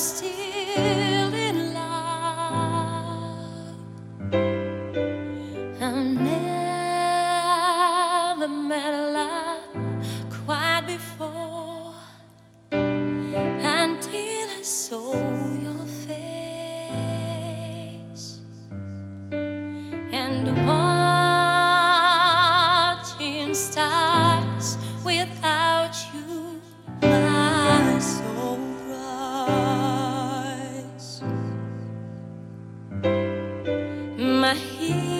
still. My healing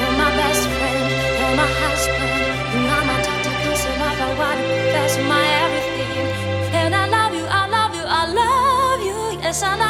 You're my best friend, you're my husband. You are my doctor, who confess my everything. And I love you, I love you, I love you. Yes, I love you,